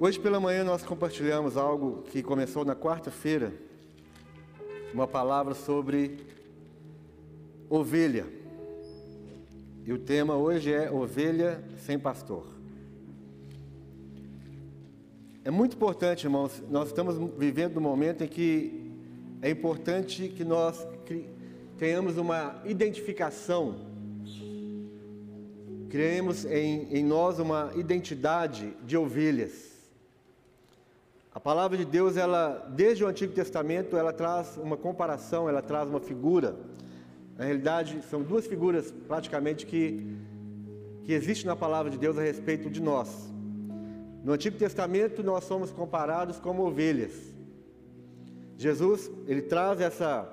Hoje pela manhã nós compartilhamos algo que começou na quarta-feira, uma palavra sobre ovelha. E o tema hoje é ovelha sem pastor. É muito importante, irmãos, nós estamos vivendo um momento em que é importante que nós tenhamos uma identificação criemos em, em nós uma identidade de ovelhas. A palavra de Deus, ela, desde o Antigo Testamento, ela traz uma comparação, ela traz uma figura. Na realidade, são duas figuras praticamente que, que existem na palavra de Deus a respeito de nós. No Antigo Testamento, nós somos comparados como ovelhas. Jesus, ele traz essa,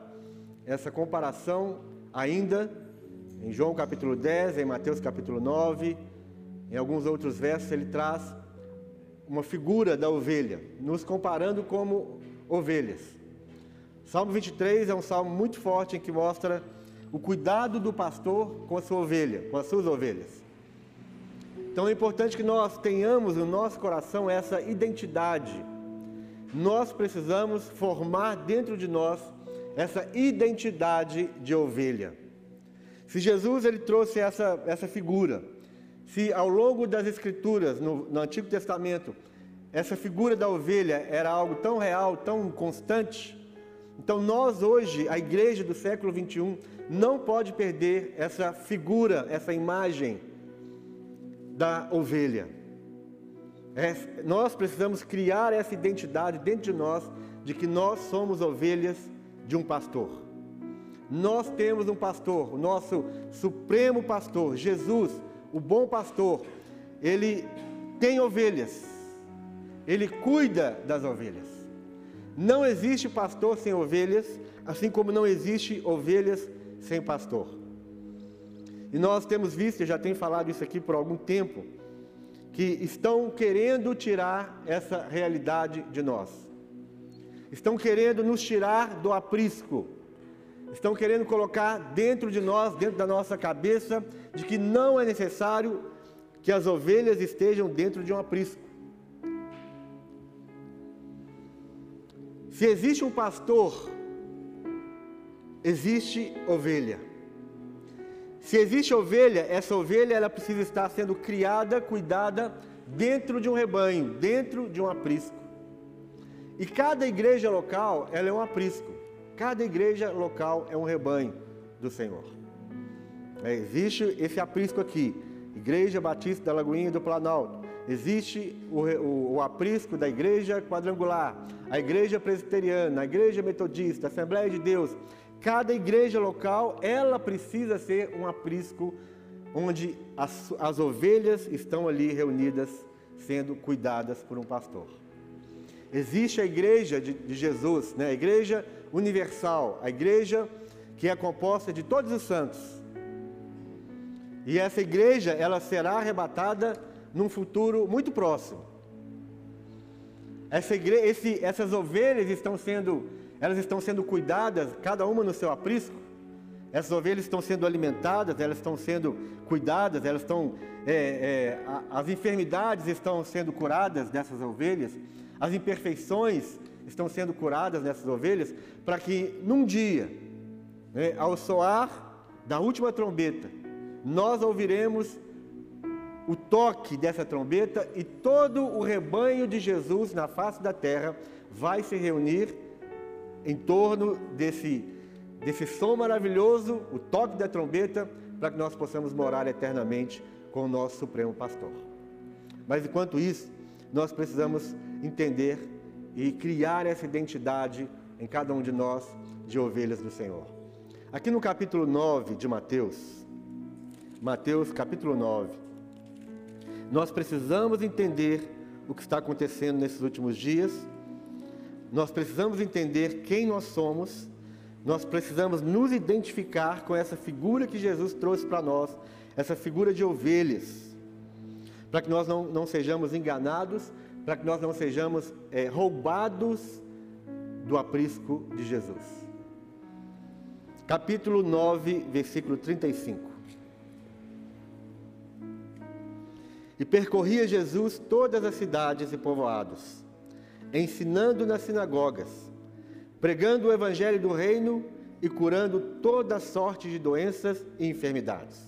essa comparação ainda em João capítulo 10, em Mateus capítulo 9, em alguns outros versos, ele traz uma figura da ovelha, nos comparando como ovelhas. Salmo 23 é um salmo muito forte em que mostra o cuidado do pastor com a sua ovelha, com as suas ovelhas. Então é importante que nós tenhamos no nosso coração essa identidade. Nós precisamos formar dentro de nós essa identidade de ovelha. Se Jesus ele trouxe essa, essa figura, se ao longo das Escrituras, no, no Antigo Testamento, essa figura da ovelha era algo tão real, tão constante, então nós hoje, a igreja do século 21, não pode perder essa figura, essa imagem da ovelha. É, nós precisamos criar essa identidade dentro de nós de que nós somos ovelhas de um pastor. Nós temos um pastor, o nosso supremo pastor, Jesus, o bom pastor. Ele tem ovelhas, ele cuida das ovelhas. Não existe pastor sem ovelhas, assim como não existe ovelhas sem pastor. E nós temos visto, eu já tenho falado isso aqui por algum tempo, que estão querendo tirar essa realidade de nós. Estão querendo nos tirar do aprisco estão querendo colocar dentro de nós, dentro da nossa cabeça, de que não é necessário que as ovelhas estejam dentro de um aprisco. Se existe um pastor, existe ovelha. Se existe ovelha, essa ovelha ela precisa estar sendo criada, cuidada dentro de um rebanho, dentro de um aprisco. E cada igreja local, ela é um aprisco. Cada igreja local é um rebanho do Senhor. É, existe esse aprisco aqui, Igreja Batista da Lagoinha do Planalto. Existe o, o, o, aprisco da igreja quadrangular, a igreja presbiteriana, a igreja metodista, a Assembleia de Deus. Cada igreja local, ela precisa ser um aprisco onde as, as ovelhas estão ali reunidas, sendo cuidadas por um pastor. Existe a igreja de, de Jesus, né? a igreja universal, a igreja que é composta de todos os santos. E essa igreja, ela será arrebatada num futuro muito próximo. Essa igreja, esse, essas ovelhas estão sendo, elas estão sendo cuidadas, cada uma no seu aprisco. Essas ovelhas estão sendo alimentadas, elas estão sendo cuidadas, elas estão, é, é, as enfermidades estão sendo curadas dessas ovelhas, as imperfeições estão sendo curadas nessas ovelhas, para que num dia, né, ao soar da última trombeta, nós ouviremos o toque dessa trombeta e todo o rebanho de Jesus na face da terra vai se reunir em torno desse, desse som maravilhoso, o toque da trombeta, para que nós possamos morar eternamente com o nosso Supremo Pastor. Mas enquanto isso, nós precisamos entender e criar essa identidade em cada um de nós de ovelhas do Senhor. Aqui no capítulo 9 de Mateus, Mateus capítulo 9, nós precisamos entender o que está acontecendo nesses últimos dias, nós precisamos entender quem nós somos, nós precisamos nos identificar com essa figura que Jesus trouxe para nós, essa figura de ovelhas, para que nós não, não sejamos enganados para que nós não sejamos é, roubados do aprisco de Jesus. Capítulo 9, versículo 35. E percorria Jesus todas as cidades e povoados, ensinando nas sinagogas, pregando o evangelho do reino e curando toda sorte de doenças e enfermidades.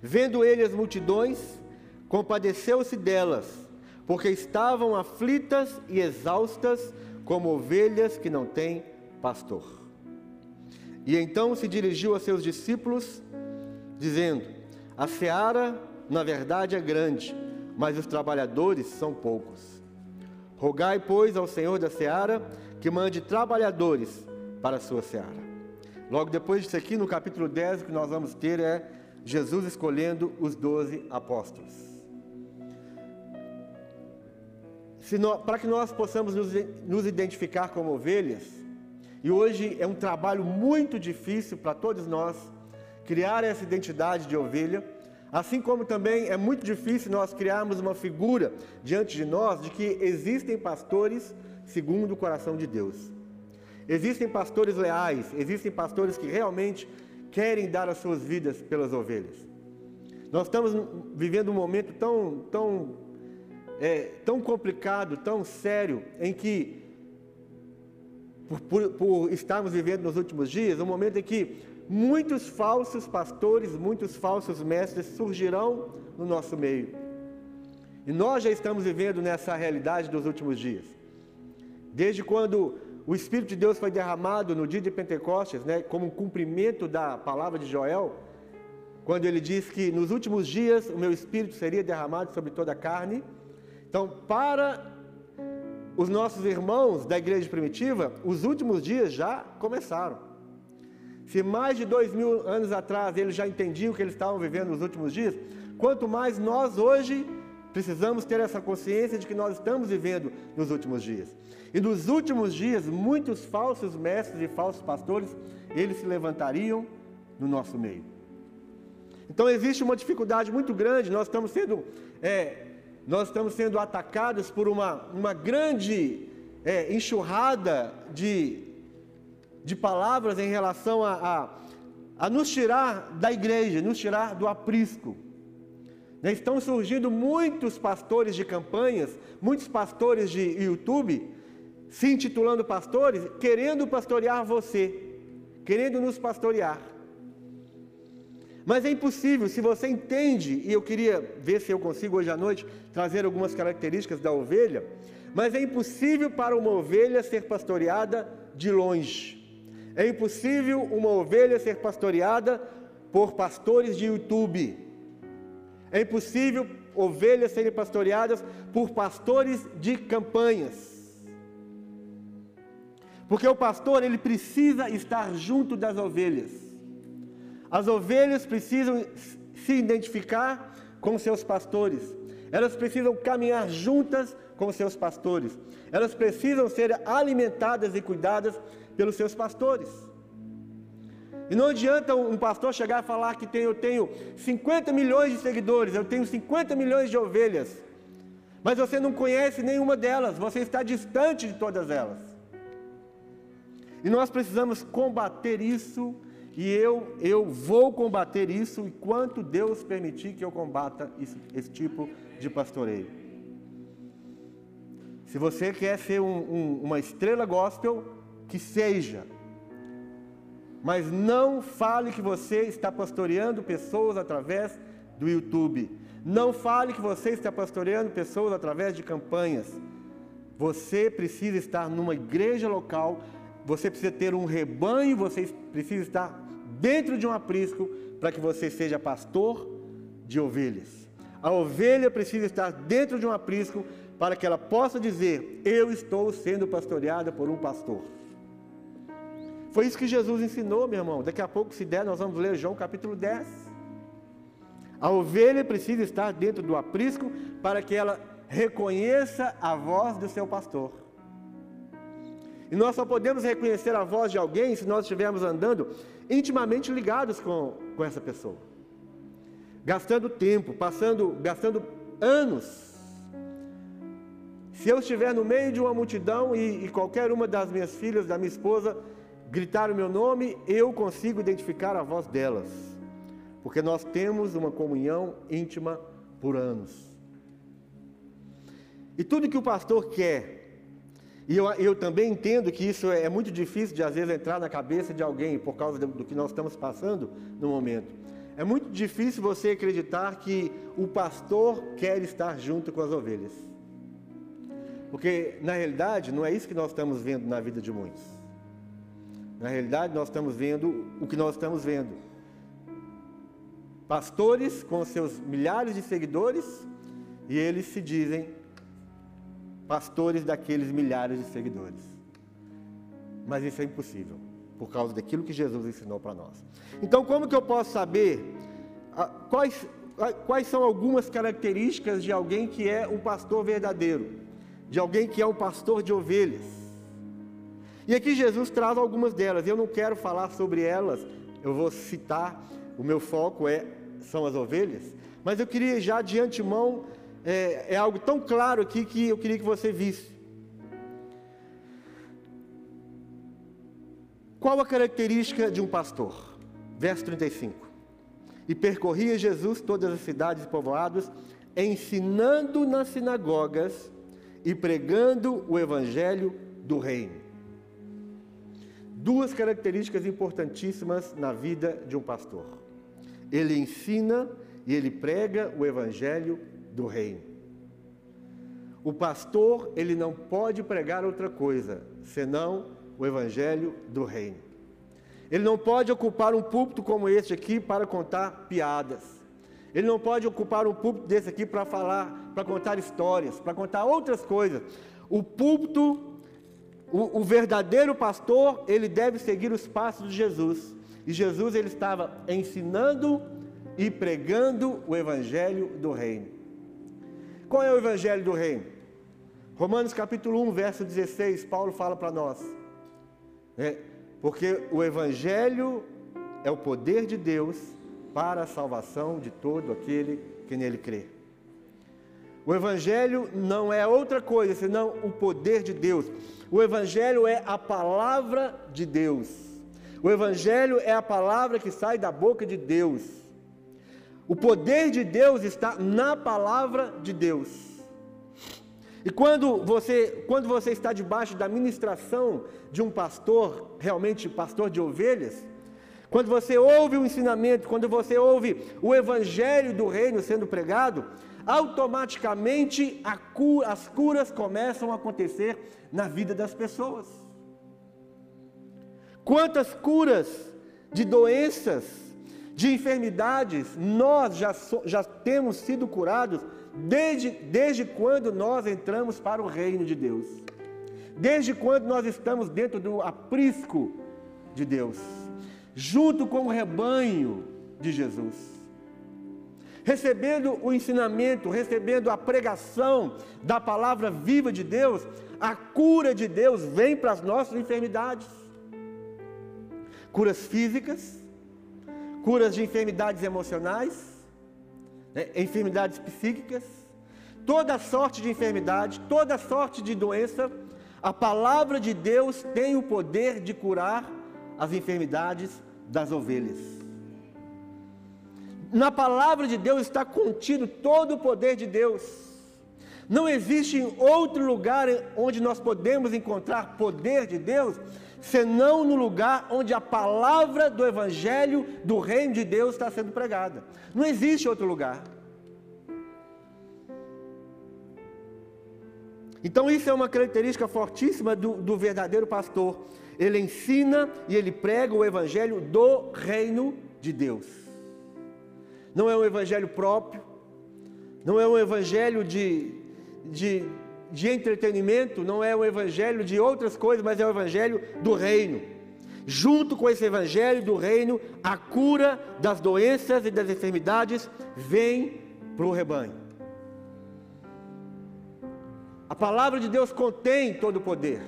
Vendo ele as multidões, compadeceu-se delas, porque estavam aflitas e exaustas, como ovelhas que não têm pastor. E então se dirigiu a seus discípulos, dizendo: A seara, na verdade, é grande, mas os trabalhadores são poucos. Rogai, pois, ao Senhor da seara que mande trabalhadores para a sua seara. Logo depois disso aqui, no capítulo 10, o que nós vamos ter é Jesus escolhendo os doze apóstolos. Para que nós possamos nos, nos identificar como ovelhas, e hoje é um trabalho muito difícil para todos nós criar essa identidade de ovelha, assim como também é muito difícil nós criarmos uma figura diante de nós de que existem pastores segundo o coração de Deus. Existem pastores leais, existem pastores que realmente querem dar as suas vidas pelas ovelhas. Nós estamos vivendo um momento tão, tão, é, tão complicado, tão sério, em que, por, por, por estarmos vivendo nos últimos dias, um momento em que muitos falsos pastores, muitos falsos mestres surgirão no nosso meio. E nós já estamos vivendo nessa realidade dos últimos dias. Desde quando o Espírito de Deus foi derramado no dia de Pentecostes, né, como um cumprimento da palavra de Joel, quando ele diz que nos últimos dias o meu Espírito seria derramado sobre toda a carne. Então, para os nossos irmãos da igreja primitiva, os últimos dias já começaram. Se mais de dois mil anos atrás eles já entendiam que eles estavam vivendo nos últimos dias, quanto mais nós hoje precisamos ter essa consciência de que nós estamos vivendo nos últimos dias. E nos últimos dias, muitos falsos mestres e falsos pastores, eles se levantariam no nosso meio. Então existe uma dificuldade muito grande, nós estamos sendo, é, nós estamos sendo atacados por uma, uma grande é, enxurrada de, de palavras em relação a, a, a nos tirar da igreja, nos tirar do aprisco. Né, estão surgindo muitos pastores de campanhas, muitos pastores de YouTube, se intitulando pastores, querendo pastorear você, querendo nos pastorear. Mas é impossível, se você entende, e eu queria ver se eu consigo hoje à noite trazer algumas características da ovelha, mas é impossível para uma ovelha ser pastoreada de longe. É impossível uma ovelha ser pastoreada por pastores de YouTube. É impossível ovelhas serem pastoreadas por pastores de campanhas. Porque o pastor, ele precisa estar junto das ovelhas. As ovelhas precisam se identificar com seus pastores. Elas precisam caminhar juntas com seus pastores. Elas precisam ser alimentadas e cuidadas pelos seus pastores. E não adianta um pastor chegar e falar que tem, eu tenho 50 milhões de seguidores, eu tenho 50 milhões de ovelhas, mas você não conhece nenhuma delas, você está distante de todas elas. E nós precisamos combater isso, e eu, eu vou combater isso enquanto Deus permitir que eu combata esse, tipo de pastoreio. Se você quer ser um, um, uma estrela gospel, que seja. Mas não fale que você está pastoreando pessoas através do YouTube. Não fale que você está pastoreando pessoas através de campanhas. Você precisa estar numa igreja local você precisa ter um rebanho, você precisa estar dentro de um aprisco para que você seja pastor de ovelhas. A ovelha precisa estar dentro de um aprisco para que ela possa dizer: Eu estou sendo pastoreada por um pastor. Foi isso que Jesus ensinou, meu irmão. Daqui a pouco, se der, nós vamos ler João capítulo 10. A ovelha precisa estar dentro do aprisco para que ela reconheça a voz do seu pastor. E nós só podemos reconhecer a voz de alguém se nós estivermos andando intimamente ligados com, com essa pessoa. Gastando tempo, passando, gastando anos. Se eu estiver no meio de uma multidão e, e qualquer uma das minhas filhas, da minha esposa, gritar o meu nome, eu consigo identificar a voz delas. Porque nós temos uma comunhão íntima por anos. E tudo que o pastor quer, e eu, eu também entendo que isso é, é muito difícil de às vezes entrar na cabeça de alguém por causa do, do que nós estamos passando no momento. É muito difícil você acreditar que o pastor quer estar junto com as ovelhas. Porque, na realidade, não é isso que nós estamos vendo na vida de muitos. Na realidade, nós estamos vendo o que nós estamos vendo. Pastores com seus milhares de seguidores e eles se dizem pastores daqueles milhares de seguidores. Mas isso é impossível, por causa daquilo que Jesus ensinou para nós. Então, como que eu posso saber ah, quais, ah, quais são algumas características de alguém que é um pastor verdadeiro? De alguém que é um pastor de ovelhas? E aqui Jesus traz algumas delas. Eu não quero falar sobre elas, eu vou citar, o meu foco é são as ovelhas, mas eu queria já de antemão, é, é algo tão claro aqui que eu queria que você visse. Qual a característica de um pastor? Verso 35. E percorria Jesus todas as cidades e povoados, ensinando nas sinagogas e pregando o evangelho do reino duas características importantíssimas na vida de um pastor. Ele ensina e ele prega o evangelho do reino. O pastor, ele não pode pregar outra coisa senão o evangelho do reino. Ele não pode ocupar um púlpito como este aqui para contar piadas. Ele não pode ocupar um púlpito desse aqui para falar, para contar histórias, para contar outras coisas. O púlpito o, o, verdadeiro pastor, ele deve seguir os passos de Jesus. E Jesus ele estava ensinando e pregando o evangelho do reino. Qual é o evangelho do reino? Romanos capítulo 1, verso 16, Paulo fala para nós. É, porque o evangelho é o poder de Deus para a salvação de todo aquele que nele crê. O Evangelho não é outra coisa senão o poder de Deus. O Evangelho é a palavra de Deus. O Evangelho é a palavra que sai da boca de Deus. O poder de Deus está na palavra de Deus. E quando você, quando você está debaixo da ministração de um pastor, realmente pastor de ovelhas, quando você ouve o ensinamento, quando você ouve o evangelho do reino sendo pregado, automaticamente cura, as curas começam a acontecer na vida das pessoas. Quantas curas de doenças, de enfermidades, nós já, so, já temos sido curados desde, desde quando nós entramos para o reino de Deus. Desde quando nós estamos dentro do aprisco de Deus, junto com o rebanho de Jesus recebendo o ensinamento, recebendo a pregação da palavra viva de Deus, a cura de Deus vem para as nossas enfermidades. Curas físicas, curas de enfermidades emocionais, né, enfermidades psíquicas, toda sorte de enfermidade, toda sorte de doença, a palavra de Deus tem o poder de curar as enfermidades das ovelhas na palavra de Deus está contido todo o poder de Deus. Não existe outro lugar onde nós podemos encontrar poder de Deus, senão no lugar onde a palavra do Evangelho do Reino de Deus está sendo pregada. Não existe outro lugar. Então, isso é uma característica fortíssima do, do verdadeiro pastor. Ele ensina e ele prega o Evangelho do Reino de Deus não é um evangelho próprio, não é um evangelho de, de, de entretenimento, não é um evangelho de outras coisas, mas é o evangelho do reino. Junto com esse evangelho do reino, a cura das doenças e das enfermidades vem para o rebanho. A palavra de Deus contém todo o poder.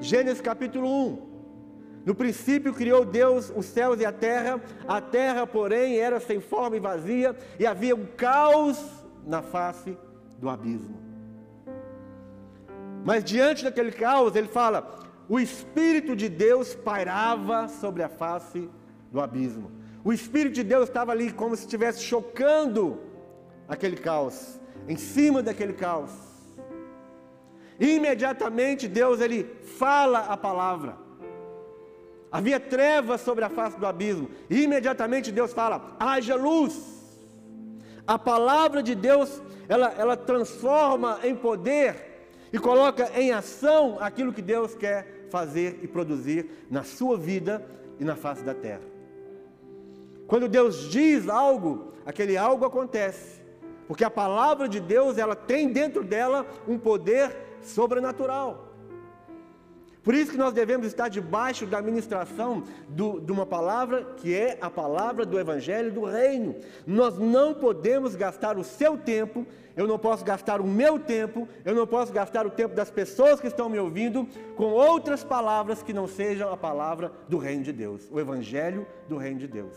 Gênesis capítulo 1. No princípio criou Deus os céus e a terra, a terra, porém, era sem forma e vazia, e havia um caos na face do abismo. Mas diante daquele caos, ele fala: o Espírito de Deus pairava sobre a face do abismo. O Espírito de Deus estava ali como se estivesse chocando aquele caos, em cima daquele caos. Imediatamente Deus ele fala a palavra. Havia trevas sobre a face do abismo. E imediatamente Deus fala: haja luz. A palavra de Deus, ela, ela transforma em poder e coloca em ação aquilo que Deus quer fazer e produzir na sua vida e na face da terra. Quando Deus diz algo, aquele algo acontece. Porque a palavra de Deus, ela tem dentro dela um poder sobrenatural. Por isso que nós devemos estar debaixo da ministração do, de uma palavra que é a palavra do Evangelho do Reino. Nós não podemos gastar o seu tempo, eu não posso gastar o meu tempo, eu não posso gastar o tempo das pessoas que estão me ouvindo com outras palavras que não sejam a palavra do Reino de Deus, o Evangelho do Reino de Deus.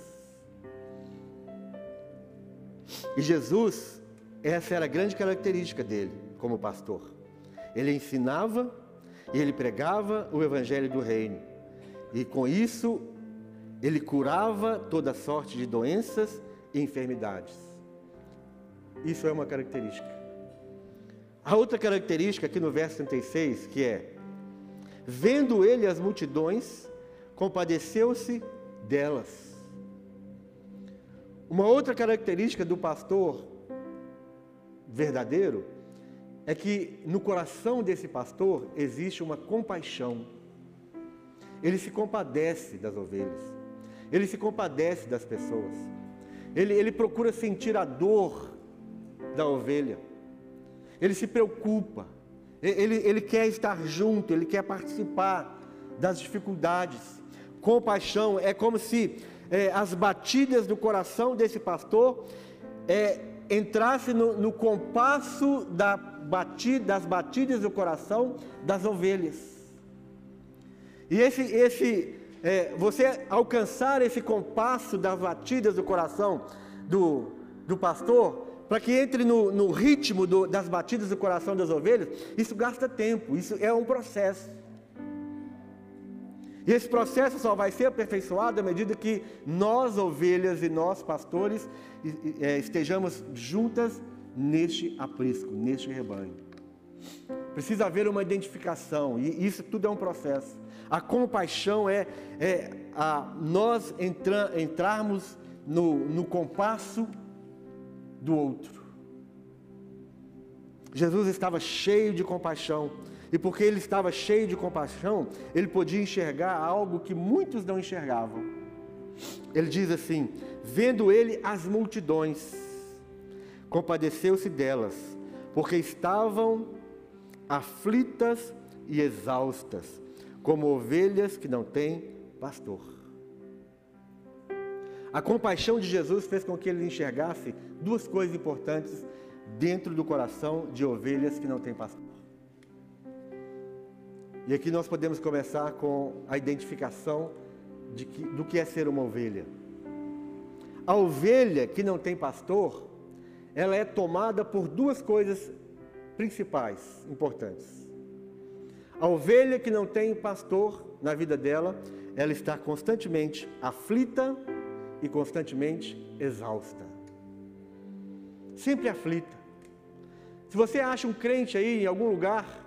E Jesus, essa era a grande característica dele como pastor. Ele ensinava e ele pregava o evangelho do reino. E com isso, ele curava toda sorte de doenças e enfermidades. Isso é uma característica. A outra característica aqui no verso 36, que é: Vendo ele as multidões, compadeceu-se delas. Uma outra característica do pastor verdadeiro é que no coração desse pastor existe uma compaixão. Ele se compadece das ovelhas, ele se compadece das pessoas, ele, ele procura sentir a dor da ovelha, ele se preocupa, ele, ele quer estar junto, ele quer participar das dificuldades. Compaixão é como se é, as batidas do coração desse pastor é, entrasse no, no compasso da batida, das batidas do coração das ovelhas. E esse, esse é, você alcançar esse compasso das batidas do coração do, do pastor, para que entre no, no ritmo do, das batidas do coração das ovelhas, isso gasta tempo, isso é um processo. E esse processo só vai ser aperfeiçoado à medida que nós, ovelhas, e nós, pastores, é, estejamos juntas neste aprisco, neste rebanho. Precisa haver uma identificação, e isso tudo é um processo. A compaixão é, é a, nós entra, entrarmos no, no compasso do outro. Jesus estava cheio de compaixão, e porque ele estava cheio de compaixão, ele podia enxergar algo que muitos não enxergavam. Ele diz assim: vendo ele as multidões, compadeceu-se delas, porque estavam aflitas e exaustas, como ovelhas que não têm pastor. A compaixão de Jesus fez com que ele enxergasse duas coisas importantes dentro do coração de ovelhas que não têm pastor. E aqui nós podemos começar com a identificação de que, do que é ser uma ovelha. A ovelha que não tem pastor, ela é tomada por duas coisas principais, importantes. A ovelha que não tem pastor na vida dela, ela está constantemente aflita e constantemente exausta. Sempre aflita. Se você acha um crente aí em algum lugar,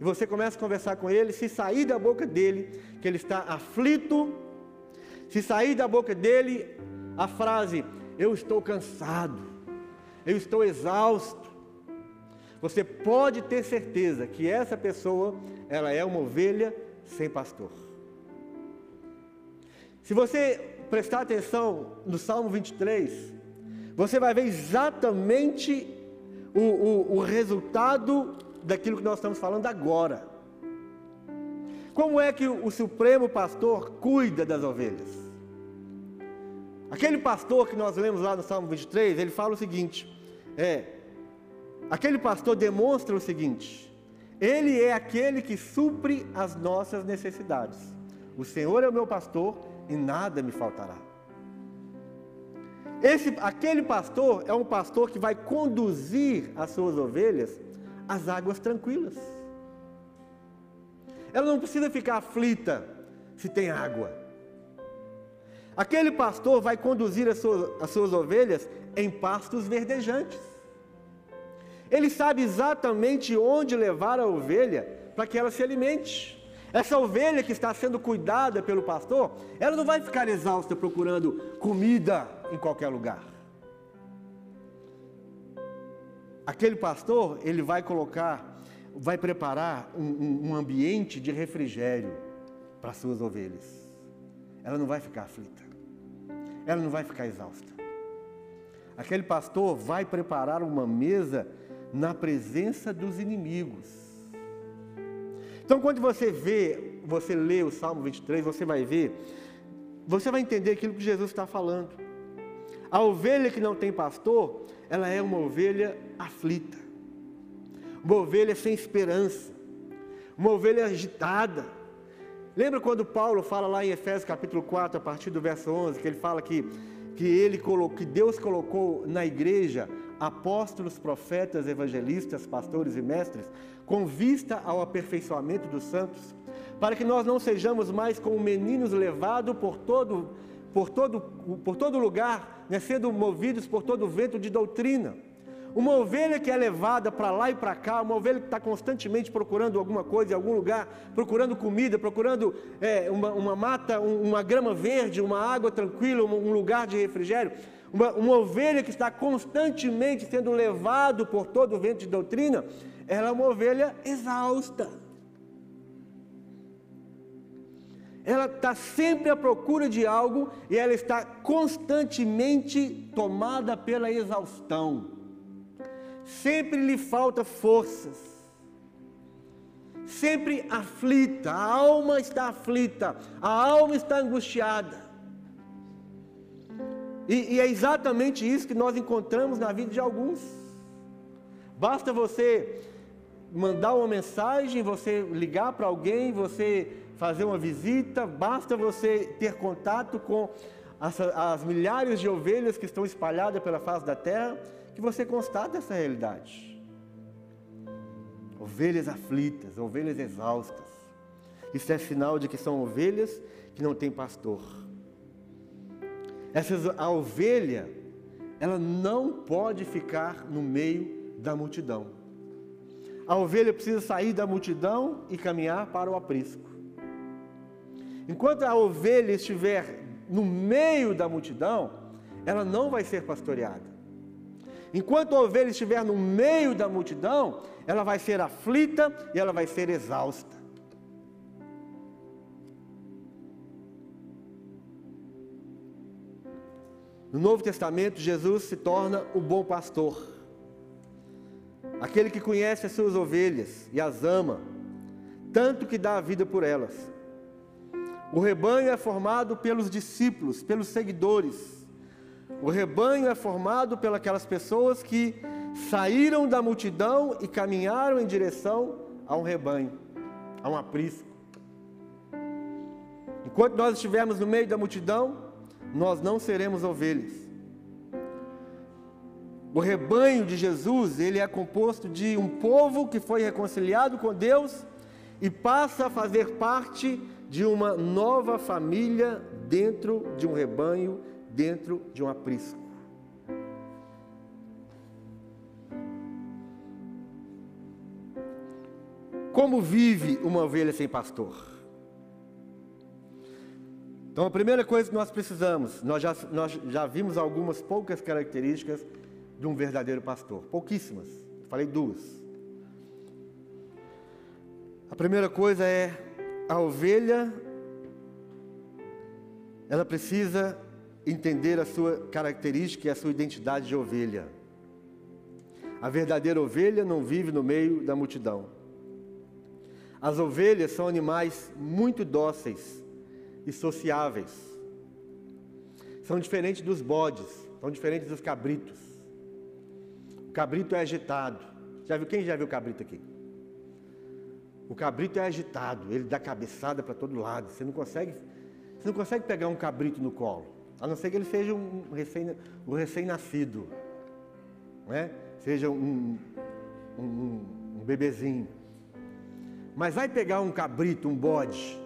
e você começa a conversar com ele, se sair da boca dele que ele está aflito, se sair da boca dele a frase, eu estou cansado, eu estou exausto. Você pode ter certeza que essa pessoa, ela é uma ovelha sem pastor. Se você prestar atenção no Salmo 23, você vai ver exatamente o, o, o resultado daquilo que nós estamos falando agora. Como é que o Supremo Pastor cuida das ovelhas? Aquele pastor que nós lemos lá no Salmo 23, ele fala o seguinte: é, aquele pastor demonstra o seguinte: ele é aquele que supre as nossas necessidades. O Senhor é o meu pastor e nada me faltará. Esse, aquele pastor é um pastor que vai conduzir as suas ovelhas às águas tranquilas. Ela não precisa ficar aflita se tem água. Aquele pastor vai conduzir as suas, as suas ovelhas em pastos verdejantes. Ele sabe exatamente onde levar a ovelha para que ela se alimente. Essa ovelha que está sendo cuidada pelo pastor, ela não vai ficar exausta procurando comida em qualquer lugar. Aquele pastor, ele vai colocar, vai preparar um, um, ambiente de refrigério para as suas ovelhas. Ela não vai ficar aflita, ela não vai ficar exausta. Aquele pastor vai preparar uma mesa na presença dos inimigos. Então, quando você vê, você lê o Salmo 23, você vai ver, você vai entender aquilo que Jesus está falando. A ovelha que não tem pastor, ela é uma ovelha aflita, uma ovelha sem esperança, uma ovelha agitada. Lembra quando Paulo fala lá em Efésios capítulo 4, a partir do verso 11, que ele fala que, que, ele que Deus colocou na igreja apóstolos, profetas, evangelistas, pastores e mestres, com vista ao aperfeiçoamento dos santos, para que nós não sejamos mais como meninos levados por todo, por todo, por todo lugar, né, sendo movidos por todo vento de doutrina. Uma ovelha que é levada para lá e para cá, uma ovelha que está constantemente procurando alguma coisa em algum lugar, procurando comida, procurando é, uma, uma, mata, uma grama verde, uma água tranquila, um lugar de refrigério. Uma, uma ovelha que está constantemente sendo levado por todo o vento de doutrina, ela é uma ovelha exausta. Ela está sempre à procura de algo e ela está constantemente tomada pela exaustão. Sempre lhe falta forças. Sempre aflita, a alma está aflita, a alma está angustiada. E, e é exatamente isso que nós encontramos na vida de alguns. Basta você mandar uma mensagem, você ligar para alguém, você fazer uma visita, basta você ter contato com as, as, milhares de ovelhas que estão espalhadas pela face da terra, que você constata essa realidade. Ovelhas aflitas, ovelhas exaustas. Isso é sinal de que são ovelhas que não têm pastor. Essas, a ovelha, ela não pode ficar no meio da multidão a ovelha precisa sair da multidão e caminhar para o aprisco. Enquanto a ovelha estiver no meio da multidão, ela não vai ser pastoreada. Enquanto a ovelha estiver no meio da multidão, ela vai ser aflita e ela vai ser exausta. No Novo Testamento, Jesus se torna o bom pastor aquele que conhece as suas ovelhas e as ama, tanto que dá a vida por elas. O rebanho é formado pelos discípulos, pelos seguidores. O rebanho é formado pelas pessoas que saíram da multidão e caminharam em direção a um rebanho, a um aprisco. Enquanto nós estivermos no meio da multidão, nós não seremos ovelhas. O rebanho de Jesus, ele é composto de um povo que foi reconciliado com Deus e passa a fazer parte de uma nova família dentro de um rebanho, dentro de um aprisco. Como vive uma ovelha sem pastor? Então, a primeira coisa que nós precisamos, nós já, nós já vimos algumas poucas características de um verdadeiro pastor? Pouquíssimas. Falei duas. A primeira coisa é a ovelha, ela precisa entender a sua característica e a sua identidade de ovelha. A verdadeira ovelha não vive no meio da multidão. As ovelhas são animais muito dóceis e sociáveis. São diferentes dos bodes, são diferentes dos cabritos cabrito é agitado. Já viu quem já viu cabrito aqui? O cabrito é agitado, ele dá cabeçada para todo lado. Você não consegue, você não consegue pegar um cabrito no colo, a não ser que ele seja um recém, um recém-nascido, né? Seja um, um, um bebezinho. Mas vai pegar um cabrito, um bode,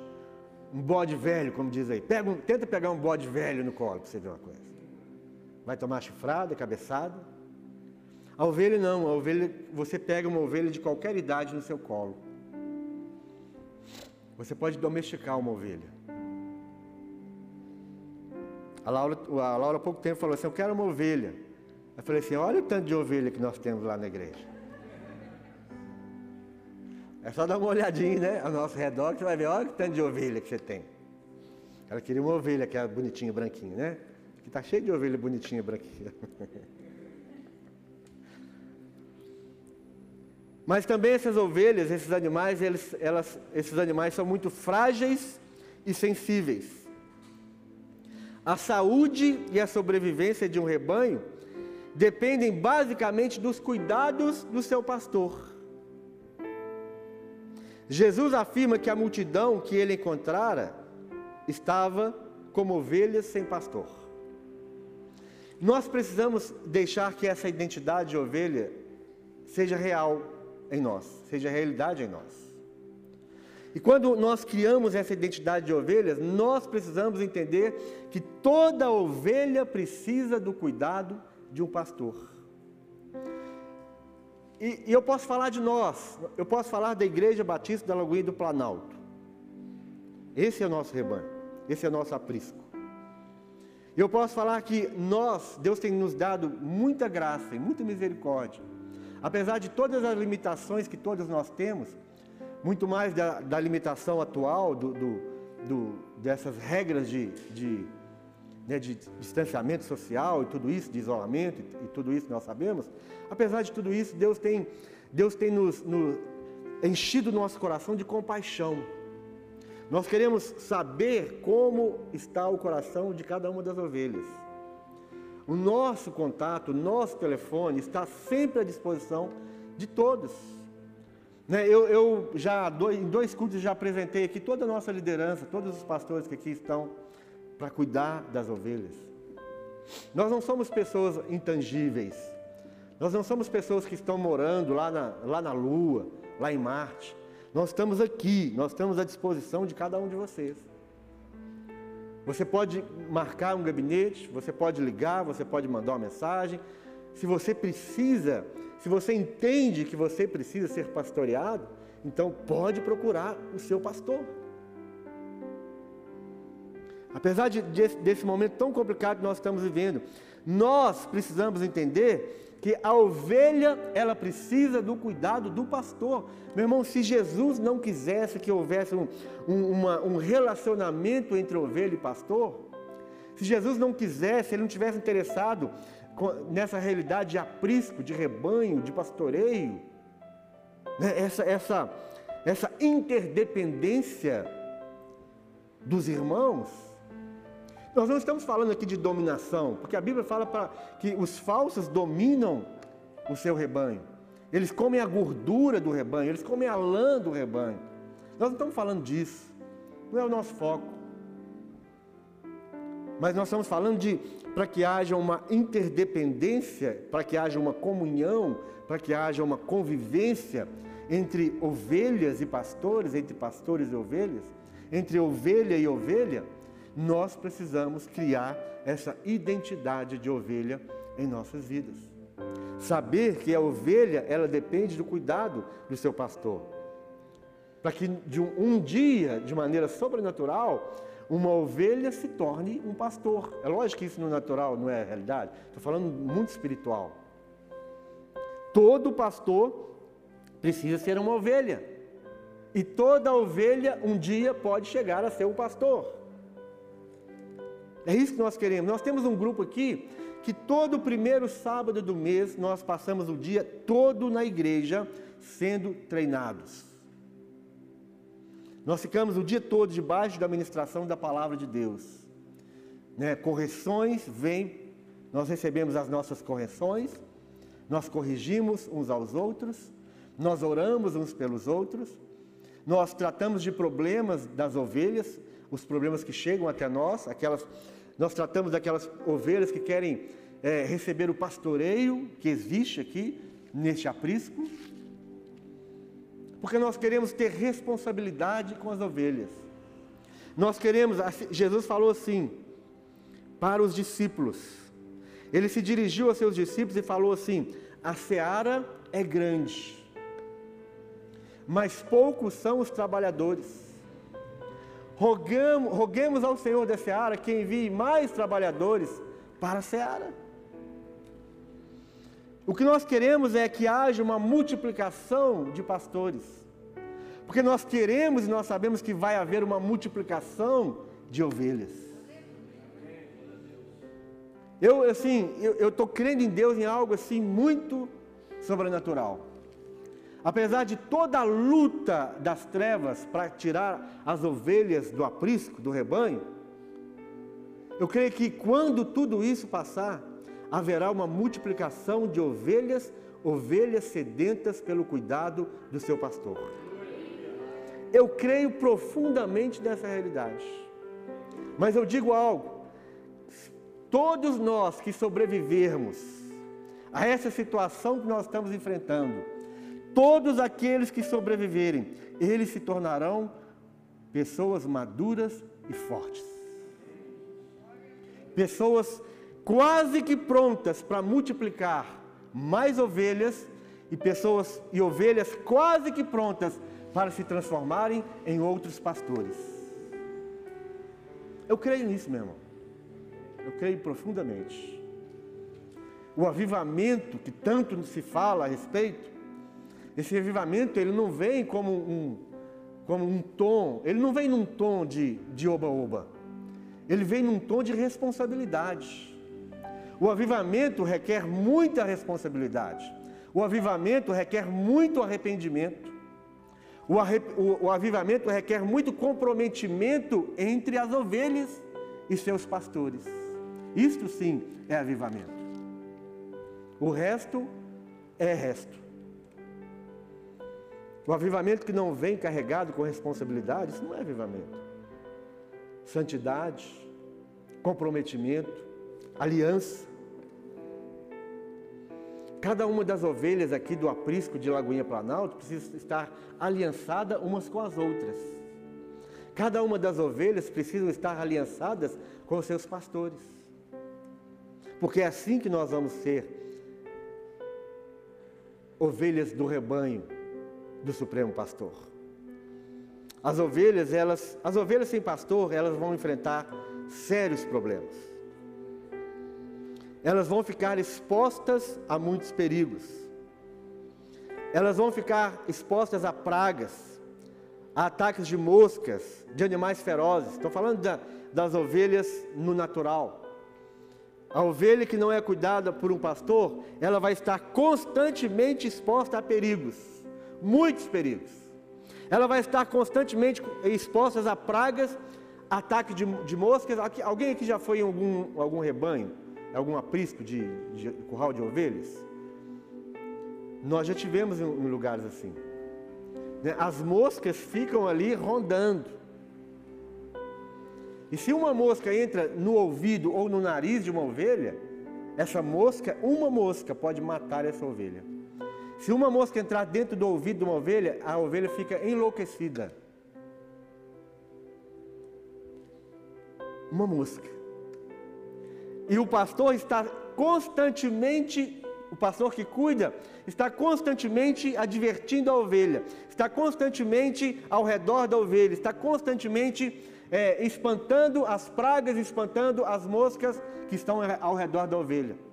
um bode velho, como diz aí. Pega tenta pegar um bode velho no colo para você ver uma coisa. Vai tomar chifrada, cabeçada. A ovelha não, a ovelha, você pega uma ovelha de qualquer idade no seu colo. Você pode domesticar uma ovelha. A Laura, a Laura há pouco tempo falou assim: Eu quero uma ovelha. Eu falei assim: Olha o tanto de ovelha que nós temos lá na igreja. É só dar uma olhadinha, né? Ao nosso redor, que você vai ver, olha o tanto de ovelha que você tem. Ela queria uma ovelha que é bonitinha, branquinha, né? Que está cheio de ovelha bonitinha, branquinha. Mas também essas ovelhas, esses animais, eles, elas, esses animais são muito frágeis e sensíveis. A saúde e a sobrevivência de um rebanho dependem basicamente dos cuidados do seu pastor. Jesus afirma que a multidão que ele encontrara estava como ovelhas sem pastor. Nós precisamos deixar que essa identidade de ovelha seja real em nós, seja realidade em nós. E quando nós criamos essa identidade de ovelhas, nós precisamos entender que toda ovelha precisa do cuidado de um pastor. E, e, eu posso falar de nós, eu posso falar da Igreja Batista da Lagoinha do Planalto. Esse é o nosso rebanho, esse é o nosso aprisco. E eu posso falar que nós, Deus tem nos dado muita graça e muita misericórdia Apesar de todas as limitações que todos nós temos, muito mais da, da limitação atual, do, do, do, dessas regras de, de, né, de, distanciamento social e tudo isso, de isolamento e, e, tudo isso nós sabemos, apesar de tudo isso, Deus tem, Deus tem nos, nos enchido nosso coração de compaixão. Nós queremos saber como está o coração de cada uma das ovelhas. O nosso contato, o nosso telefone está sempre à disposição de todos. Né, eu, eu, já, em dois cultos, já apresentei aqui toda a nossa liderança, todos os pastores que aqui estão para cuidar das ovelhas. Nós não somos pessoas intangíveis. Nós não somos pessoas que estão morando lá na, lá na Lua, lá em Marte. Nós estamos aqui, nós estamos à disposição de cada um de vocês. Você pode marcar um gabinete, você pode ligar, você pode mandar uma mensagem. Se você precisa, se você entende que você precisa ser pastoreado, então pode procurar o seu pastor. Apesar de, desse momento tão complicado que nós estamos vivendo, nós precisamos entender que a ovelha ela precisa do cuidado do pastor. Meu irmão, se Jesus não quisesse que houvesse um, um, uma, um relacionamento entre ovelha e pastor, se Jesus não quisesse, ele não tivesse interessado nessa realidade de aprisco, de rebanho, de pastoreio, né? essa, essa, essa interdependência dos irmãos, nós não estamos falando aqui de dominação, porque a Bíblia fala para que os falsos dominam o seu rebanho. Eles comem a gordura do rebanho, eles comem a lã do rebanho. Nós não estamos falando disso. Não é o nosso foco. Mas nós estamos falando de para que haja uma interdependência, para que haja uma comunhão, para que haja uma convivência entre ovelhas e pastores, entre pastores e ovelhas, entre ovelha e ovelha nós precisamos criar essa identidade de ovelha em nossas vidas. Saber que a ovelha, ela depende do cuidado do seu pastor. Para que de um, um dia, de maneira sobrenatural, uma ovelha se torne um pastor. É lógico que isso no natural não é realidade. Estou falando muito espiritual. Todo pastor precisa ser uma ovelha. E toda ovelha um dia pode chegar a ser um pastor. É isso que nós queremos. Nós temos um grupo aqui que todo primeiro sábado do mês nós passamos o dia todo na igreja sendo treinados. Nós ficamos o dia todo debaixo da administração da palavra de Deus. Né? Correções vêm, nós recebemos as nossas correções, nós corrigimos uns aos outros, nós oramos uns pelos outros, nós tratamos de problemas das ovelhas, os problemas que chegam até nós, aquelas nós tratamos daquelas ovelhas que querem é, receber o pastoreio que existe aqui, neste aprisco, porque nós queremos ter responsabilidade com as ovelhas. Nós queremos, Jesus falou assim, para os discípulos. Ele se dirigiu aos seus discípulos e falou assim: a seara é grande, mas poucos são os trabalhadores. Rogamos, roguemos ao Senhor da seara que envie mais trabalhadores para a seara. O que nós queremos é que haja uma multiplicação de pastores. Porque nós queremos e nós sabemos que vai haver uma multiplicação de ovelhas. Eu, assim, eu estou crendo em Deus em algo assim muito sobrenatural. Apesar de toda a luta das trevas para tirar as ovelhas do aprisco, do rebanho, eu creio que quando tudo isso passar, haverá uma multiplicação de ovelhas, ovelhas sedentas pelo cuidado do seu pastor. Eu creio profundamente nessa realidade. Mas eu digo algo: todos nós que sobrevivermos a essa situação que nós estamos enfrentando, todos aqueles que sobreviverem, eles se tornarão pessoas maduras e fortes. Pessoas quase que prontas para multiplicar mais ovelhas e pessoas e ovelhas quase que prontas para se transformarem em outros pastores. Eu creio nisso, meu irmão. Eu creio profundamente. O avivamento que tanto se fala a respeito, esse avivamento ele não vem como um, como um tom, ele não vem num tom de oba-oba. Ele vem num tom de responsabilidade. O avivamento requer muita responsabilidade. O avivamento requer muito arrependimento. O, arre... o, o avivamento requer muito comprometimento entre as ovelhas e seus pastores. Isto sim é avivamento. O resto é resto. O avivamento que não vem carregado com responsabilidade, isso não é avivamento. Santidade, comprometimento, aliança. Cada uma das ovelhas aqui do aprisco de Lagoinha Planalto precisa estar aliançada umas com as outras. Cada uma das ovelhas precisa estar aliançadas com os seus pastores. Porque é assim que nós vamos ser ovelhas do rebanho do Supremo Pastor. As ovelhas, elas, as ovelhas sem pastor, elas vão enfrentar sérios problemas elas vão ficar expostas a muitos perigos. Elas vão ficar expostas a pragas, a ataques de moscas, de animais ferozes. Estou falando da, das ovelhas no natural. A ovelha que não é cuidada por um pastor, ela vai estar constantemente exposta a perigos, muitos perigos. Ela vai estar constantemente exposta a pragas, ataques de, de moscas. Alguém aqui já foi em algum, algum rebanho? algum aprisco de, de curral de ovelhas? Nós já tivemos em, em lugares assim. Né? As moscas ficam ali rondando. E se uma mosca entra no ouvido ou no nariz de uma ovelha, essa mosca, uma mosca pode matar essa ovelha. Se uma mosca entrar dentro do ouvido de uma ovelha, a ovelha fica enlouquecida. Uma mosca. E o pastor está constantemente, o pastor que cuida, está constantemente advertindo a ovelha, está constantemente ao redor da ovelha, está constantemente é, espantando as pragas, espantando as moscas que estão ao redor da ovelha.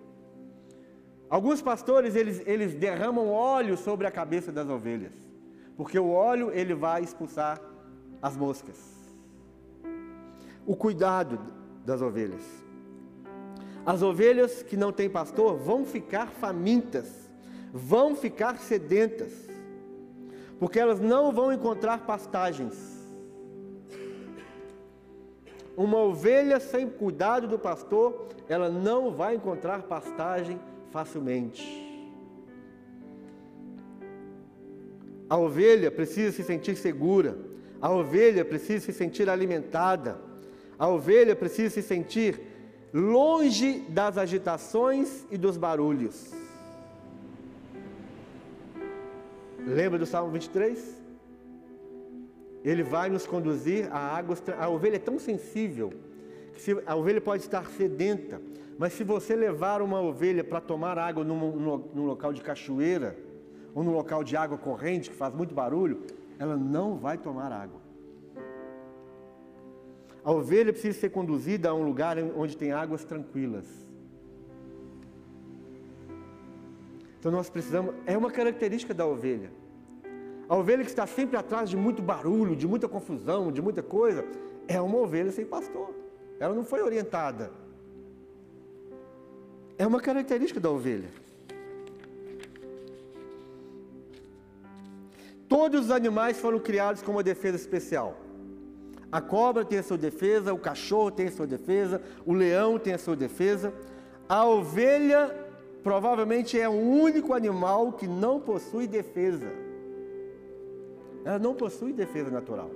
Alguns pastores eles, eles derramam óleo sobre a cabeça das ovelhas, porque o óleo ele vai expulsar as moscas. O cuidado das ovelhas. As ovelhas que não têm pastor vão ficar famintas, vão ficar sedentas, porque elas não vão encontrar pastagens. Uma ovelha sem cuidado do pastor, ela não vai encontrar pastagem facilmente. A ovelha precisa se sentir segura, a ovelha precisa se sentir alimentada, a ovelha precisa se sentir longe das agitações e dos barulhos. Lembra do Salmo 23? Ele vai nos conduzir a águas. A ovelha é tão sensível se, a ovelha pode estar sedenta, mas se você levar uma ovelha para tomar água num, num, local de cachoeira, ou num local de água corrente, que faz muito barulho, ela não vai tomar água. A ovelha precisa ser conduzida a um lugar onde tem águas tranquilas. Então nós precisamos, é uma característica da ovelha. A ovelha que está sempre atrás de muito barulho, de muita confusão, de muita coisa, é uma ovelha sem pastor. Ela não foi orientada. É uma característica da ovelha. Todos os animais foram criados com uma defesa especial. A cobra tem a sua defesa, o cachorro tem a sua defesa, o leão tem a sua defesa. A ovelha provavelmente é o único animal que não possui defesa. Ela não possui defesa natural.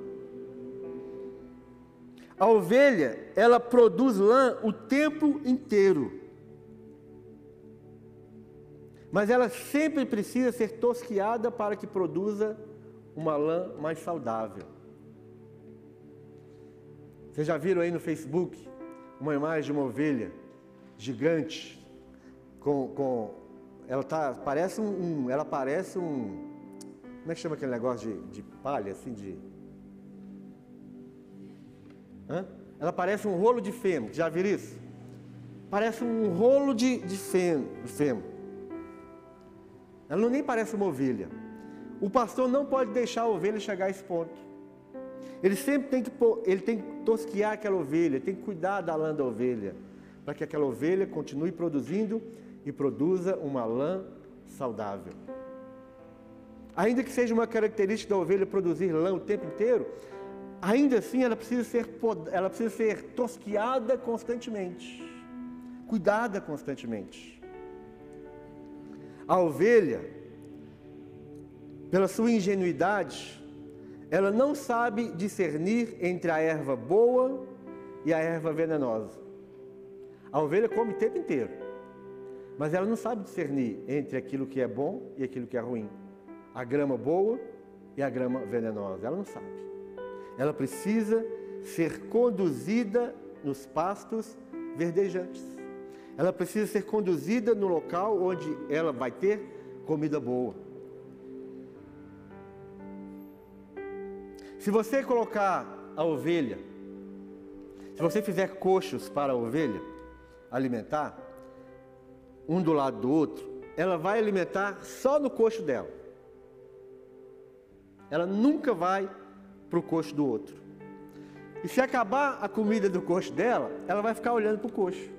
A ovelha, ela produz lã o tempo inteiro. Mas ela sempre precisa ser tosquiada para que produza uma lã mais saudável. Vocês já viram aí no Facebook uma imagem de uma ovelha gigante com, com ela tá parece um, um, ela parece um como é que chama aquele negócio de, de palha assim de Hã? Ela parece um rolo de feno. Já viram isso? Parece um rolo de, de de feno. Ela não nem parece uma ovelha. O pastor não pode deixar a ovelha chegar a esse ponto. Ele sempre tem que, ele tem que tosquiar aquela ovelha, tem que cuidar da lã da ovelha, para que aquela ovelha continue produzindo e produza uma lã saudável. Ainda que seja uma característica da ovelha produzir lã o tempo inteiro, ainda assim ela precisa ser, ela precisa ser tosquiada constantemente, cuidada constantemente. A ovelha, pela sua ingenuidade, ela não sabe discernir entre a erva boa e a erva venenosa. A ovelha come o tempo inteiro, mas ela não sabe discernir entre aquilo que é bom e aquilo que é ruim. A grama boa e a grama venenosa. Ela não sabe ela precisa ser conduzida nos pastos verdejantes. Ela precisa ser conduzida no local onde ela vai ter comida boa. Se você colocar a ovelha, se você fizer coxos para a ovelha alimentar, um do lado do outro, ela vai alimentar só no coxo dela. Ela nunca vai para o coxo do outro. E se acabar a comida do coxo dela, ela vai ficar olhando para o coxo.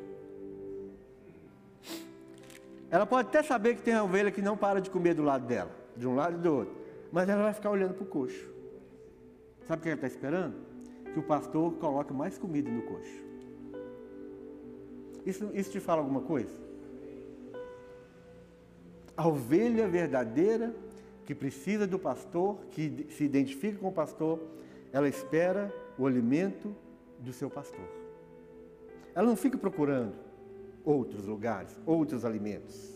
Ela pode até saber que tem uma ovelha que não para de comer do lado dela, de um lado e do outro, mas ela vai ficar olhando para o coxo. Sabe o que ela está esperando? Que o pastor coloque mais comida no coxo. Isso, isso te fala alguma coisa? A ovelha verdadeira que precisa do pastor, que se identifica com o pastor, ela espera o alimento do seu pastor. Ela não fica procurando outros lugares, outros alimentos.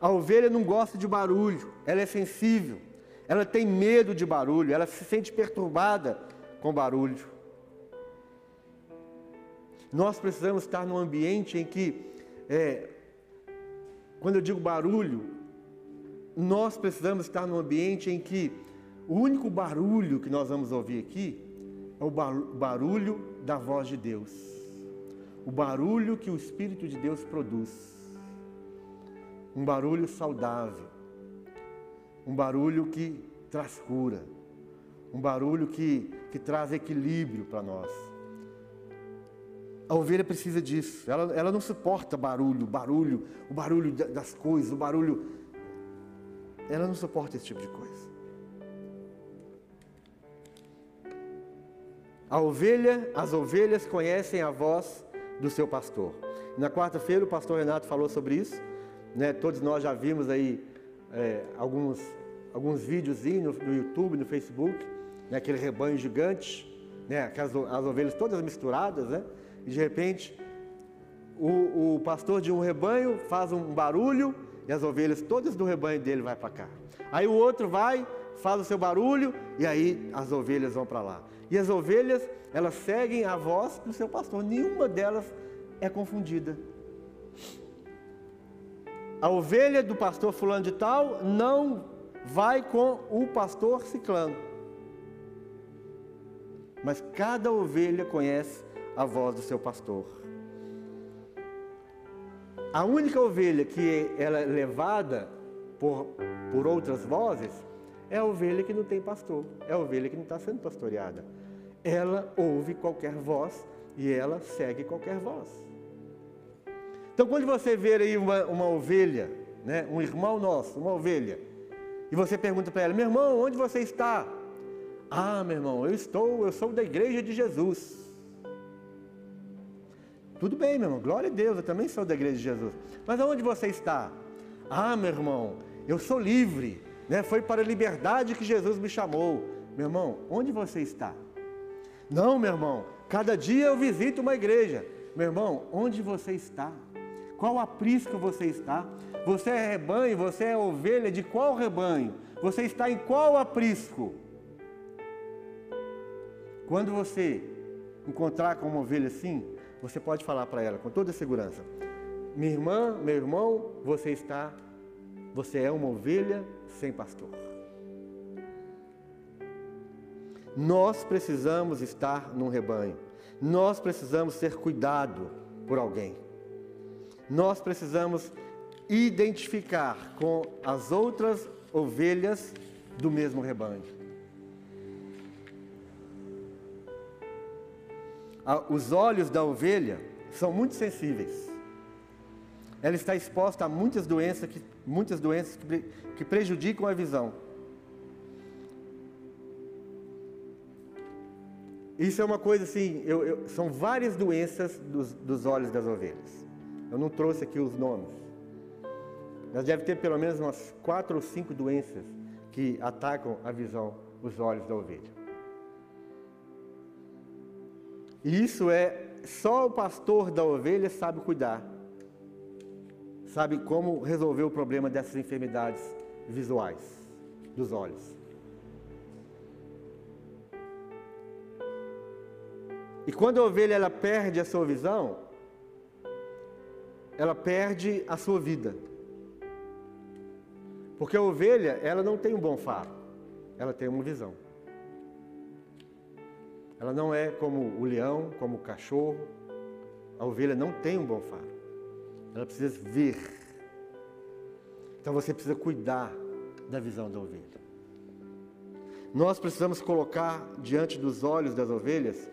A ovelha não gosta de barulho, ela é sensível, ela tem medo de barulho, ela se sente perturbada com barulho. Nós precisamos estar num ambiente em que, é, quando eu digo barulho, nós precisamos estar num ambiente em que o único barulho que nós vamos ouvir aqui é o barulho da voz de Deus, o barulho que o Espírito de Deus produz, um barulho saudável, um barulho que traz cura, um barulho que, que traz equilíbrio para nós. A ovelha precisa disso, ela, ela não suporta barulho, barulho, o barulho das coisas, o barulho. Ela não suporta esse tipo de coisa. A ovelha, as ovelhas conhecem a voz do seu pastor. Na quarta-feira o pastor Renato falou sobre isso. Né? Todos nós já vimos aí é, alguns, alguns vídeos no, no YouTube, no Facebook, né? aquele rebanho gigante, né? Aquelas, as ovelhas todas misturadas, né? E de repente o, o pastor de um rebanho faz um barulho e as ovelhas todas do rebanho dele vai para cá. Aí o outro vai, faz o seu barulho e aí as ovelhas vão para lá. E as ovelhas, elas seguem a voz do seu pastor. Nenhuma delas é confundida. A ovelha do pastor fulano de tal não vai com o pastor ciclano. Mas cada ovelha conhece a voz do seu pastor. A única ovelha que ela é levada por, por outras vozes é a ovelha que não tem pastor, é a ovelha que não está sendo pastoreada. Ela ouve qualquer voz e ela segue qualquer voz. Então, quando você vê aí uma, uma ovelha, né, um irmão nosso, uma ovelha, e você pergunta para ela: meu irmão, onde você está? Ah, meu irmão, eu estou, eu sou da igreja de Jesus. Tudo bem, meu irmão, glória a Deus, eu também sou da igreja de Jesus. Mas aonde você está? Ah, meu irmão, eu sou livre, né? Foi para a liberdade que Jesus me chamou. Meu irmão, onde você está? Não, meu irmão, cada dia eu visito uma igreja. Meu irmão, onde você está? Qual aprisco você está? Você é rebanho, você é ovelha de qual rebanho? Você está em qual aprisco? Quando você encontrar com uma ovelha assim, você pode falar para ela com toda segurança: Minha irmã, meu irmão, você está, você é uma ovelha sem pastor. Nós precisamos estar num rebanho. Nós precisamos ser cuidado por alguém. Nós precisamos identificar com as outras ovelhas do mesmo rebanho. Os olhos da ovelha são muito sensíveis. Ela está exposta a muitas doenças que, muitas doenças que, que prejudicam a visão. Isso é uma coisa assim, eu, eu, são várias doenças dos, dos, olhos das ovelhas. Eu não trouxe aqui os nomes. Nós deve ter pelo menos umas quatro ou cinco doenças que atacam a visão, os olhos da ovelha. E isso é só o pastor da ovelha sabe cuidar. Sabe como resolver o problema dessas enfermidades visuais dos olhos. E quando a ovelha ela perde a sua visão, ela perde a sua vida. Porque a ovelha, ela não tem um bom faro, ela tem uma visão. Ela não é como o leão, como o cachorro. A ovelha não tem um bom faro. Ela precisa ver. Então você precisa cuidar da visão da ovelha. Nós precisamos colocar diante dos olhos das ovelhas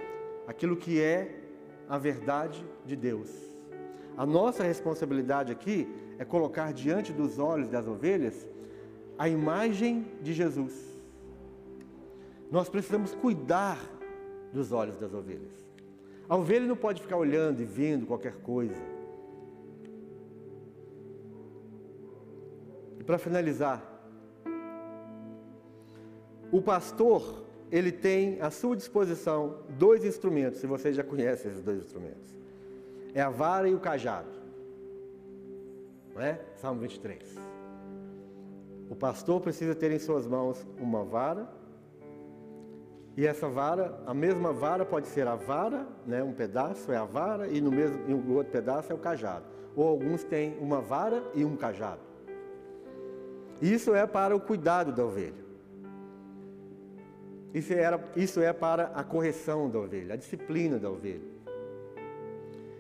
aquilo que é a verdade de Deus. A nossa responsabilidade aqui é colocar diante dos olhos das ovelhas a imagem de Jesus. Nós precisamos cuidar dos olhos das ovelhas. A ovelha não pode ficar olhando e vendo qualquer coisa. E para finalizar, o pastor ele tem à sua disposição dois instrumentos, se você já conhece esses dois instrumentos. É a vara e o cajado. Não é? Salmo 23. O pastor precisa ter em suas mãos uma vara, e essa vara, a mesma vara pode ser a vara, né, um pedaço é a vara, e no mesmo e o outro pedaço é o cajado. Ou alguns têm uma vara e um cajado. Isso é para o cuidado da ovelha. Isso, era, isso é para a correção da ovelha, a disciplina da ovelha.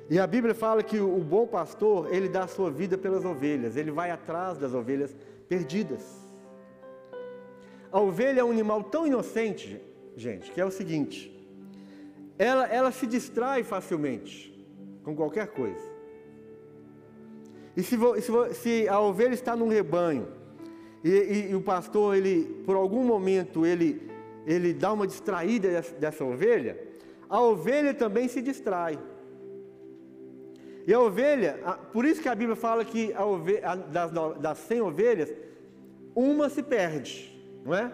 E a Bíblia fala que o bom pastor, ele dá a sua vida pelas ovelhas, ele vai atrás das ovelhas perdidas. A ovelha é um animal tão inocente, gente, que é o seguinte: ela, ela se distrai facilmente com qualquer coisa. E se, se, se a ovelha está num rebanho e, e, e o pastor, ele, por algum momento, ele ele dá uma distraída dessa ovelha, a ovelha também se distrai. E a ovelha, por isso que a Bíblia fala que a ovelha, das, das 100 ovelhas, uma se perde, não é?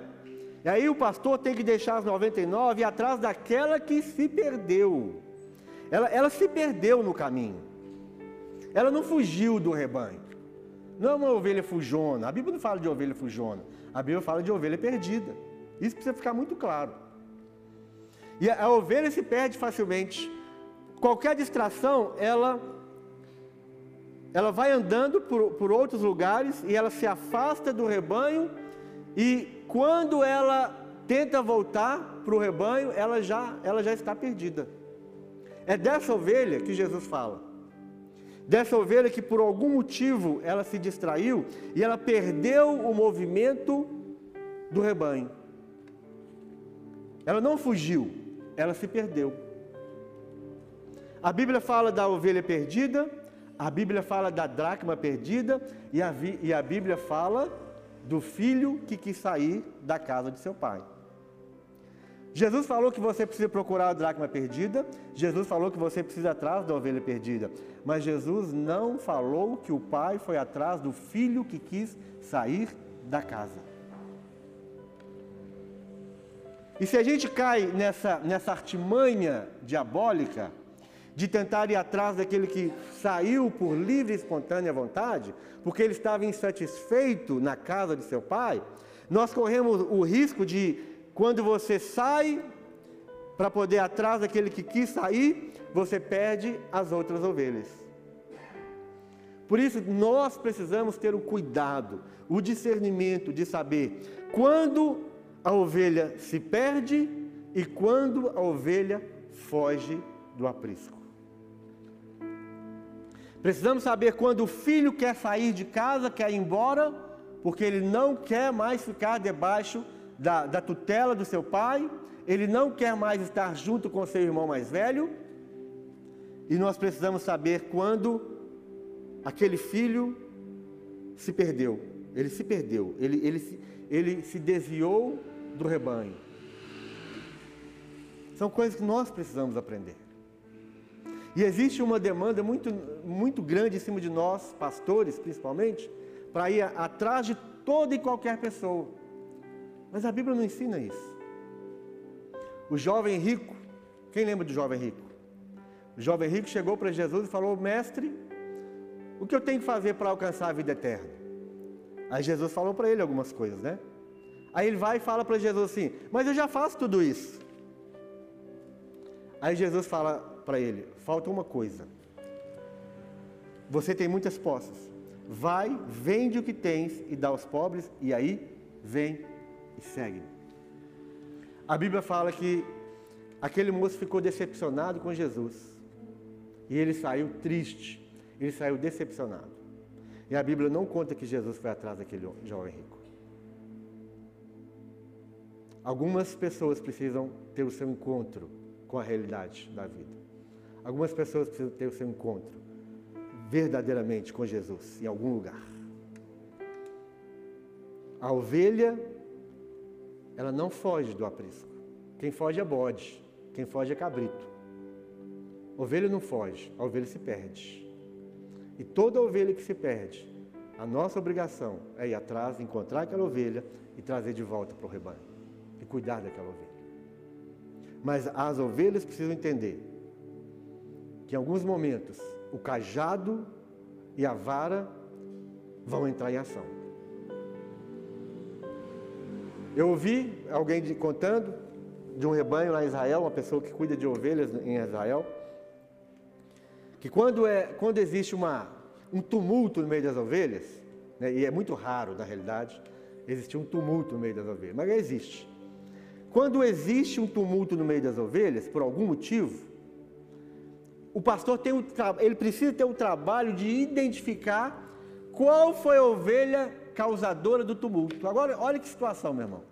E aí o pastor tem que deixar as 99 e ir atrás daquela que se perdeu. Ela, ela se perdeu no caminho. Ela não fugiu do rebanho. Não é uma ovelha fujona. A Bíblia não fala de ovelha fujona. A Bíblia fala de ovelha perdida. Isso precisa ficar muito claro. E a, ovelha se perde facilmente. Qualquer distração, ela ela vai andando por, por outros lugares e ela se afasta do rebanho e quando ela tenta voltar para o rebanho, ela já, ela já está perdida. É dessa ovelha que Jesus fala. Dessa ovelha que por algum motivo ela se distraiu e ela perdeu o movimento do rebanho. Ela não fugiu, ela se perdeu. A Bíblia fala da ovelha perdida, a Bíblia fala da dracma perdida e a, e a Bíblia fala do filho que quis sair da casa de seu pai. Jesus falou que você precisa procurar a dracma perdida, Jesus falou que você precisa atrás da ovelha perdida, mas Jesus não falou que o pai foi atrás do filho que quis sair da casa. E se a gente cai nessa, nessa artimanha diabólica, de tentar ir atrás daquele que saiu por livre e espontânea vontade, porque ele estava insatisfeito na casa de seu pai, nós corremos o risco de, quando você sai para poder ir atrás daquele que quis sair, você perde as outras ovelhas. Por isso, nós precisamos ter o cuidado, o discernimento de saber quando a ovelha se perde e quando a ovelha foge do aprisco. Precisamos saber quando o filho quer sair de casa, quer ir embora, porque ele não quer mais ficar debaixo da, da tutela do seu pai, ele não quer mais estar junto com seu irmão mais velho, e nós precisamos saber quando aquele filho se perdeu, ele se perdeu, ele, ele, ele se desviou do rebanho. São coisas que nós precisamos aprender. E existe uma demanda muito, muito grande em cima de nós, pastores principalmente, para ir atrás de toda e qualquer pessoa. Mas a Bíblia não ensina isso. O jovem rico, quem lembra do jovem rico? O jovem rico chegou para Jesus e falou: Mestre, o que eu tenho que fazer para alcançar a vida eterna? Aí Jesus falou para ele algumas coisas, né? Aí ele vai e fala para Jesus assim: Mas eu já faço tudo isso. Aí Jesus fala para ele: falta uma coisa. Você tem muitas posses. Vai, vende o que tens e dá aos pobres, e aí vem e segue. A Bíblia fala que aquele moço ficou decepcionado com Jesus. E ele saiu triste, ele saiu decepcionado. E a Bíblia não conta que Jesus foi atrás daquele jovem rico. Algumas pessoas precisam ter o seu encontro com a realidade da vida. Algumas pessoas precisam ter o seu encontro verdadeiramente com Jesus em algum lugar. A ovelha, ela não foge do aprisco. Quem foge é bode, quem foge é cabrito. A ovelha não foge, a ovelha se perde. E toda ovelha que se perde, a nossa obrigação é ir atrás, encontrar aquela ovelha e trazer de volta para o rebanho. E cuidar daquela ovelha. Mas as ovelhas precisam entender que em alguns momentos o cajado e a vara vão entrar em ação. Eu ouvi alguém contando de um rebanho lá em Israel, uma pessoa que cuida de ovelhas em Israel, que quando, é, quando existe uma, um tumulto no meio das ovelhas, né, e é muito raro na realidade, existir um tumulto no meio das ovelhas, mas existe. Quando existe um tumulto no meio das ovelhas, por algum motivo, o pastor tem o ele precisa ter o trabalho de identificar qual foi a ovelha causadora do tumulto. Agora, olha que situação, meu irmão.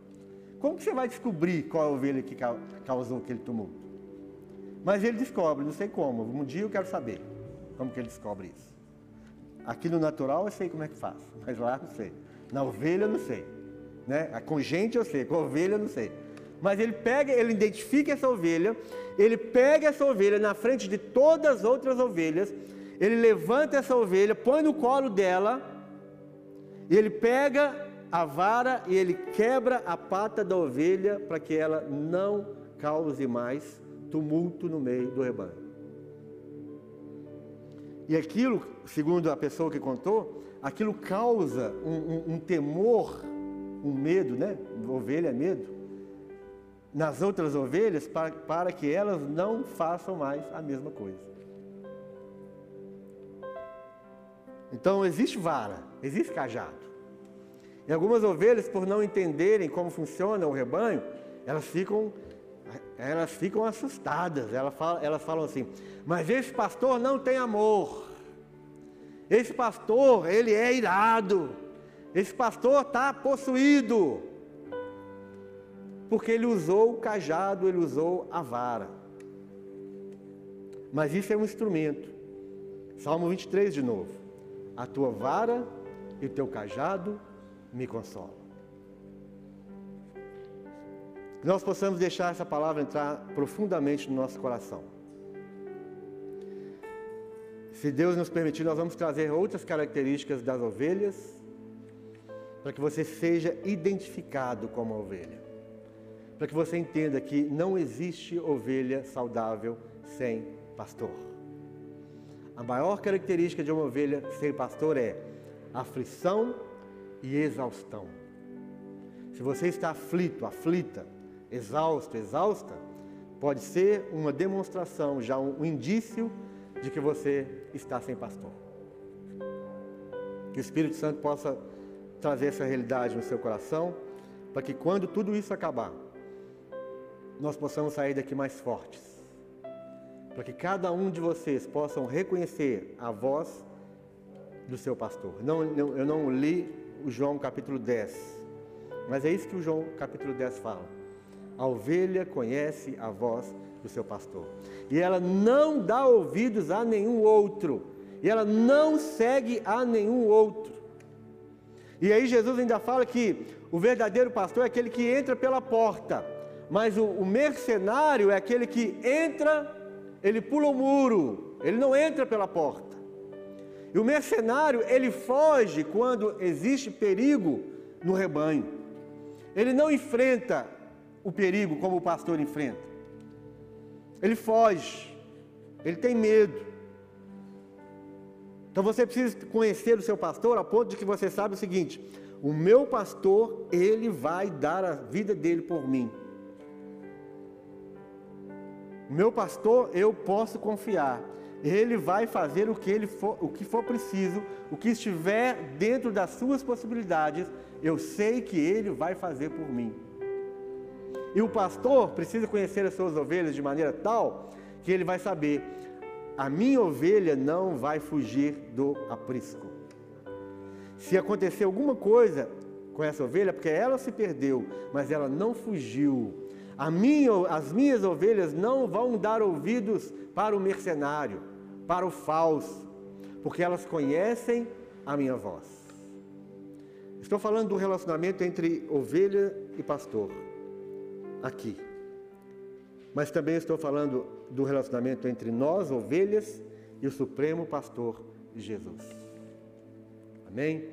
Como que você vai descobrir qual é a ovelha que causou aquele tumulto? Mas ele descobre, não sei como. Um dia eu quero saber como que ele descobre isso. Aqui no natural eu sei como é que faz, mas lá não sei. Na ovelha eu não sei. Né? Com gente eu sei, com ovelha eu não sei. Mas ele pega, ele identifica essa ovelha, ele pega essa ovelha na frente de todas as outras ovelhas, ele levanta essa ovelha, põe no colo dela, e ele pega a vara e ele quebra a pata da ovelha para que ela não cause mais tumulto no meio do rebanho. E aquilo, segundo a pessoa que contou, aquilo causa um, um, um temor, um medo, né? Ovelha é medo nas outras ovelhas para, para que elas não façam mais a mesma coisa. Então existe vara, existe cajado. E algumas ovelhas, por não entenderem como funciona o rebanho, elas ficam, elas ficam assustadas. Elas falam, elas falam assim: mas esse pastor não tem amor. Esse pastor, ele é irado. Esse pastor está possuído. Porque ele usou o cajado, ele usou a vara. Mas isso é um instrumento. Salmo 23 de novo. A tua vara e o teu cajado me consolam. Nós possamos deixar essa palavra entrar profundamente no nosso coração. Se Deus nos permitir, nós vamos trazer outras características das ovelhas, para que você seja identificado como ovelha. Para que você entenda que não existe ovelha saudável sem pastor. A maior característica de uma ovelha sem pastor é aflição e exaustão. Se você está aflito, aflita, exausto, exausta, pode ser uma demonstração, já um, indício de que você está sem pastor. Que o Espírito Santo possa trazer essa realidade no seu coração, para que quando tudo isso acabar, nós possamos sair daqui mais fortes. Para que cada um de vocês possam reconhecer a voz do seu pastor. Não, eu não li o João capítulo 10. Mas é isso que o João capítulo 10 fala. A ovelha conhece a voz do seu pastor. E ela não dá ouvidos a nenhum outro. E ela não segue a nenhum outro. E aí Jesus ainda fala que o verdadeiro pastor é aquele que entra pela porta. Mas o, o mercenário é aquele que entra, ele pula o muro. Ele não entra pela porta. E o mercenário, ele foge quando existe perigo no rebanho. Ele não enfrenta o perigo como o pastor enfrenta. Ele foge. Ele tem medo. Então você precisa conhecer o seu pastor a ponto de que você sabe o seguinte: o meu pastor, ele vai dar a vida dele por mim. Meu pastor, eu posso confiar. Ele vai fazer o que, ele for, o que for preciso, o que estiver dentro das suas possibilidades, eu sei que ele vai fazer por mim. E o pastor precisa conhecer as suas ovelhas de maneira tal que ele vai saber: a minha ovelha não vai fugir do aprisco. Se acontecer alguma coisa com essa ovelha, porque ela se perdeu, mas ela não fugiu. Minha, as minhas ovelhas não vão dar ouvidos para o mercenário, para o falso, porque elas conhecem a minha voz. Estou falando do relacionamento entre ovelha e pastor, aqui. Mas também estou falando do relacionamento entre nós, ovelhas, e o Supremo Pastor Jesus. Amém?